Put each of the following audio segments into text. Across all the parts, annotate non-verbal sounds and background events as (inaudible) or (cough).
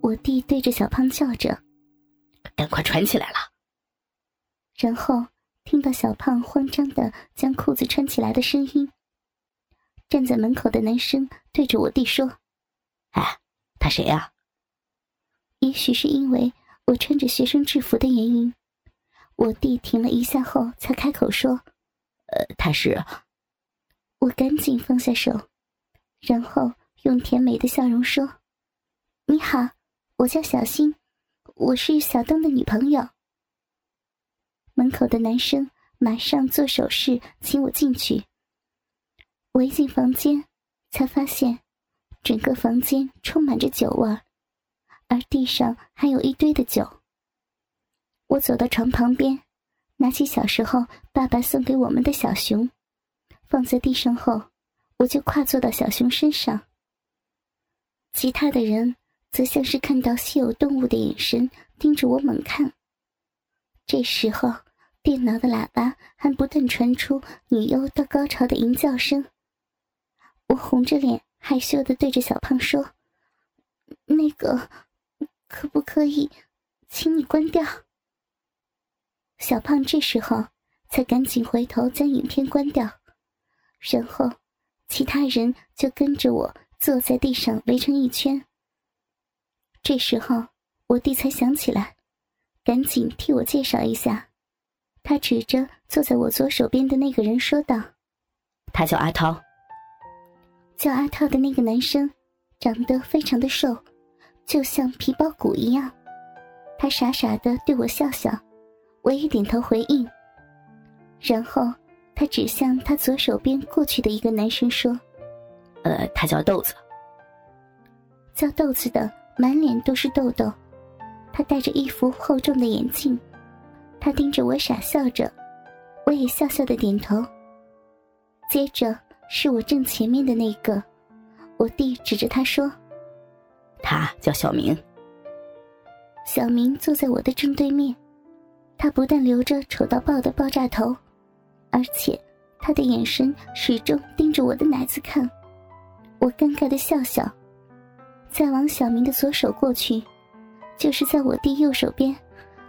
我弟对着小胖叫着：“赶快穿起来了！”然后听到小胖慌张的将裤子穿起来的声音。站在门口的男生对着我弟说：“哎，他谁呀？”也许是因为我穿着学生制服的原因，我弟停了一下后才开口说：“呃，他是……”我赶紧放下手，然后用甜美的笑容说：“你好，我叫小新，我是小东的女朋友。”门口的男生马上做手势，请我进去。我一进房间，才发现整个房间充满着酒味，而地上还有一堆的酒。我走到床旁边，拿起小时候爸爸送给我们的小熊，放在地上后，我就跨坐到小熊身上。其他的人则像是看到稀有动物的眼神盯着我猛看。这时候。电脑的喇叭还不断传出女优到高潮的吟叫声。我红着脸，害羞的对着小胖说：“那个，可不可以，请你关掉？”小胖这时候才赶紧回头将影片关掉，然后其他人就跟着我坐在地上围成一圈。这时候我弟才想起来，赶紧替我介绍一下。他指着坐在我左手边的那个人说道：“他叫阿涛。”叫阿涛的那个男生，长得非常的瘦，就像皮包骨一样。他傻傻的对我笑笑，我也点头回应。然后他指向他左手边过去的一个男生说：“呃，他叫豆子。”叫豆子的满脸都是痘痘，他戴着一副厚重的眼镜。他盯着我傻笑着，我也笑笑的点头。接着是我正前面的那个，我弟指着他说：“他叫小明。”小明坐在我的正对面，他不但留着丑到爆的爆炸头，而且他的眼神始终盯着我的奶子看。我尴尬的笑笑，再往小明的左手过去，就是在我弟右手边。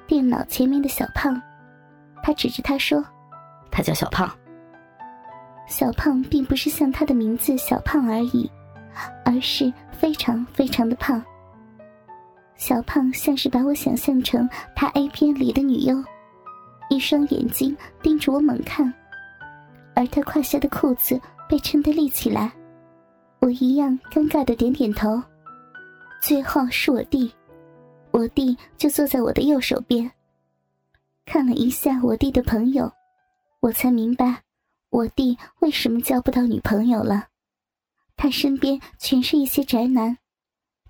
电脑前面的小胖，他指着他说：“他叫小胖。”小胖并不是像他的名字小胖而已，而是非常非常的胖。小胖像是把我想象成他 A 片里的女优，一双眼睛盯着我猛看，而他胯下的裤子被撑得立起来，我一样尴尬的点点头。最后是我弟。我弟就坐在我的右手边。看了一下我弟的朋友，我才明白我弟为什么交不到女朋友了。他身边全是一些宅男，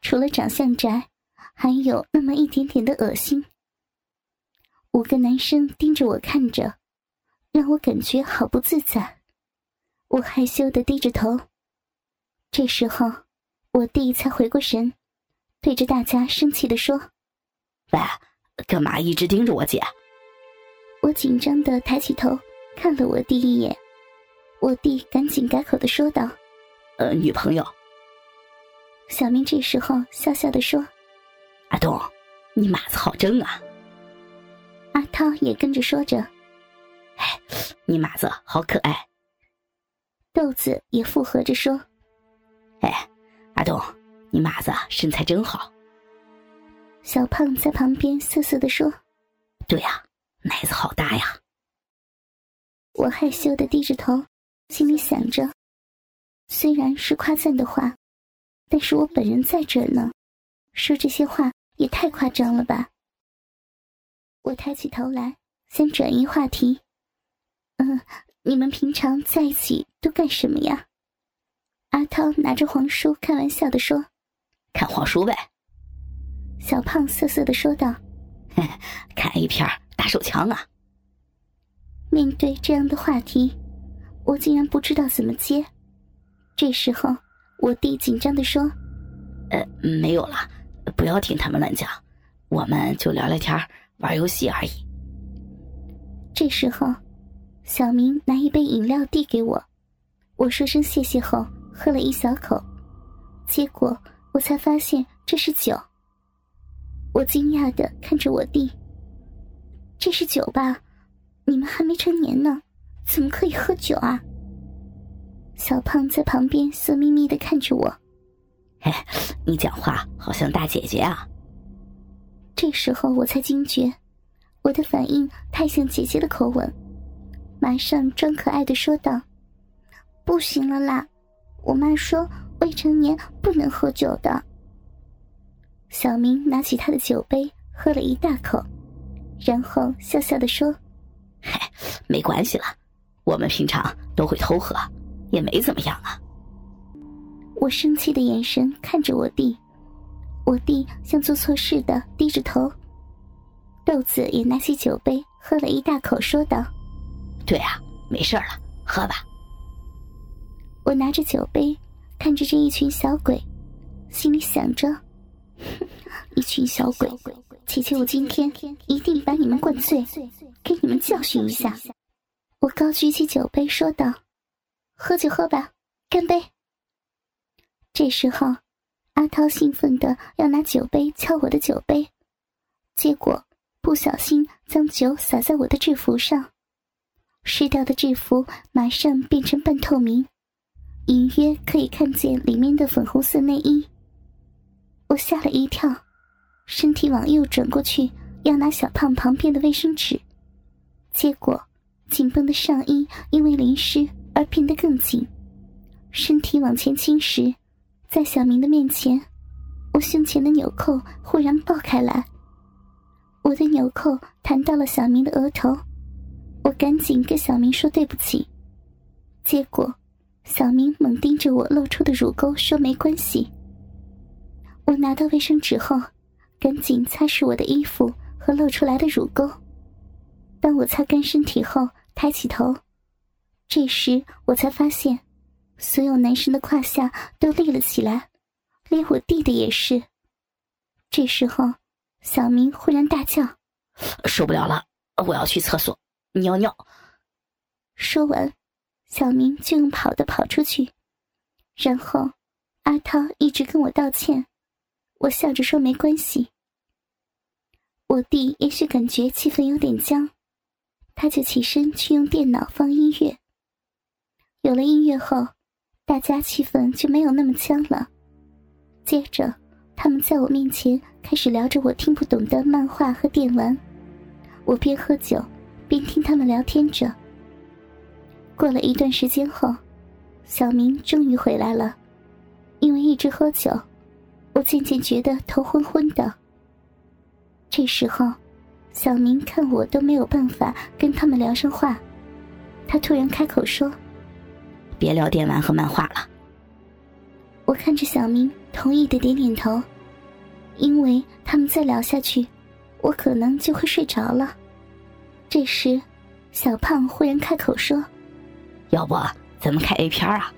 除了长相宅，还有那么一点点的恶心。五个男生盯着我看着，让我感觉好不自在。我害羞的低着头。这时候，我弟才回过神。对着大家生气的说：“喂，干嘛一直盯着我姐？”我紧张的抬起头看了我弟一眼，我弟赶紧改口的说道：“呃，女朋友。”小明这时候笑笑的说：“阿东，你马子好正啊。”阿涛也跟着说着：“哎，你马子好可爱。”豆子也附和着说：“哎，阿东。”你马子身材真好。小胖在旁边瑟瑟的说：“对呀，奶子好大呀。”我害羞的低着头，心里想着：虽然是夸赞的话，但是我本人在这呢，说这些话也太夸张了吧。我抬起头来，先转移话题：“嗯，你们平常在一起都干什么呀？”阿涛拿着黄书，开玩笑的说。看黄书呗，小胖瑟瑟的说道：“看 A 片打手枪啊。”面对这样的话题，我竟然不知道怎么接。这时候，我弟紧张的说：“呃，没有了，不要听他们乱讲，我们就聊聊天玩游戏而已。”这时候，小明拿一杯饮料递给我，我说声谢谢后，喝了一小口，结果。我才发现这是酒，我惊讶的看着我弟。这是酒吧？你们还没成年呢，怎么可以喝酒啊？小胖在旁边色眯眯的看着我。嘿，(laughs) 你讲话好像大姐姐啊。这时候我才惊觉，我的反应太像姐姐的口吻，马上装可爱的说道：“不行了啦，我妈说未成年不能喝酒的。”小明拿起他的酒杯喝了一大口，然后笑笑的说：“ (laughs) 嘿，没关系了，我们平常都会偷喝，也没怎么样啊。”我生气的眼神看着我弟，我弟像做错事的低着头。豆子也拿起酒杯喝了一大口，说道：“对啊，没事了，喝吧。”我拿着酒杯看着这一群小鬼，心里想着。(laughs) 一群小鬼，姐姐，我今天一定把你们灌醉，给你们教训一下。我高举起酒杯说道：“喝就喝吧，干杯！”这时候，阿涛兴奋的要拿酒杯敲我的酒杯，结果不小心将酒洒在我的制服上，湿掉的制服马上变成半透明，隐约可以看见里面的粉红色内衣。我吓了一跳，身体往右转过去，要拿小胖旁边的卫生纸，结果紧绷的上衣因为淋湿而变得更紧。身体往前倾时，在小明的面前，我胸前的纽扣忽然爆开来，我的纽扣弹到了小明的额头，我赶紧跟小明说对不起，结果小明猛盯着我露出的乳沟说没关系。我拿到卫生纸后，赶紧擦拭我的衣服和露出来的乳沟。当我擦干身体后，抬起头，这时我才发现，所有男生的胯下都立了起来，连我弟的也是。这时候，小明忽然大叫：“受不了了，我要去厕所尿尿。”说完，小明就用跑的跑出去，然后阿涛一直跟我道歉。我笑着说：“没关系。”我弟也许感觉气氛有点僵，他就起身去用电脑放音乐。有了音乐后，大家气氛就没有那么僵了。接着，他们在我面前开始聊着我听不懂的漫画和电玩。我边喝酒边听他们聊天着。过了一段时间后，小明终于回来了，因为一直喝酒。我渐渐觉得头昏昏的。这时候，小明看我都没有办法跟他们聊上话，他突然开口说：“别聊电玩和漫画了。”我看着小明，同意的点点头，因为他们再聊下去，我可能就会睡着了。这时，小胖忽然开口说：“要不咱们看 A 片啊？”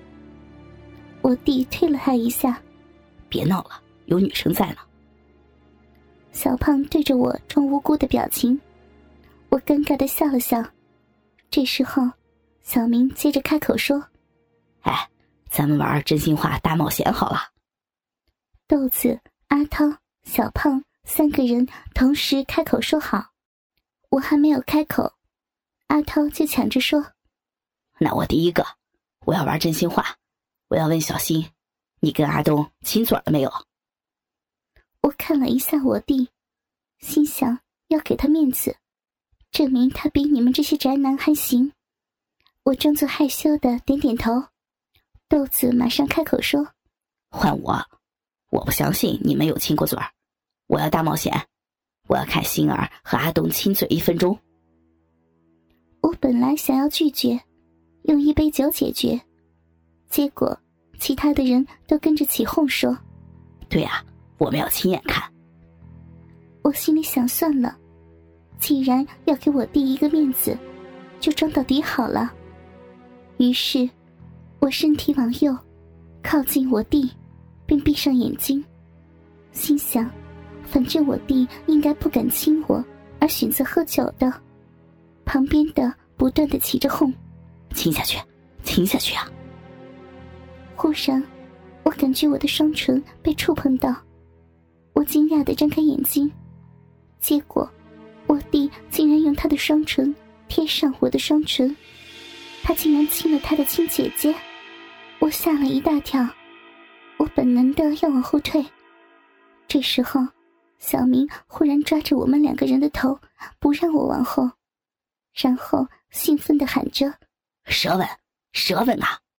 我弟推了他一下。别闹了，有女生在呢。小胖对着我装无辜的表情，我尴尬的笑了笑。这时候，小明接着开口说：“哎，咱们玩真心话大冒险好了。”豆子、阿涛、小胖三个人同时开口说好。我还没有开口，阿涛就抢着说：“那我第一个，我要玩真心话，我要问小新。”你跟阿东亲嘴了没有？我看了一下我弟，心想要给他面子，证明他比你们这些宅男还行。我装作害羞的点点头。豆子马上开口说：“换我，我不相信你们有亲过嘴儿。我要大冒险，我要看星儿和阿东亲嘴一分钟。”我本来想要拒绝，用一杯酒解决，结果。其他的人都跟着起哄说：“对呀，我们要亲眼看。”我心里想：算了，既然要给我弟一个面子，就装到底好了。于是，我身体往右，靠近我弟，并闭上眼睛，心想：反正我弟应该不敢亲我，而选择喝酒的。旁边的不断的起着哄：“亲下去，亲下去啊！”忽然，我感觉我的双唇被触碰到，我惊讶的睁开眼睛，结果，我弟竟然用他的双唇贴上我的双唇，他竟然亲了他的亲姐姐，我吓了一大跳，我本能的要往后退。这时候，小明忽然抓着我们两个人的头，不让我往后，然后兴奋的喊着：“舌吻，舌吻呐！”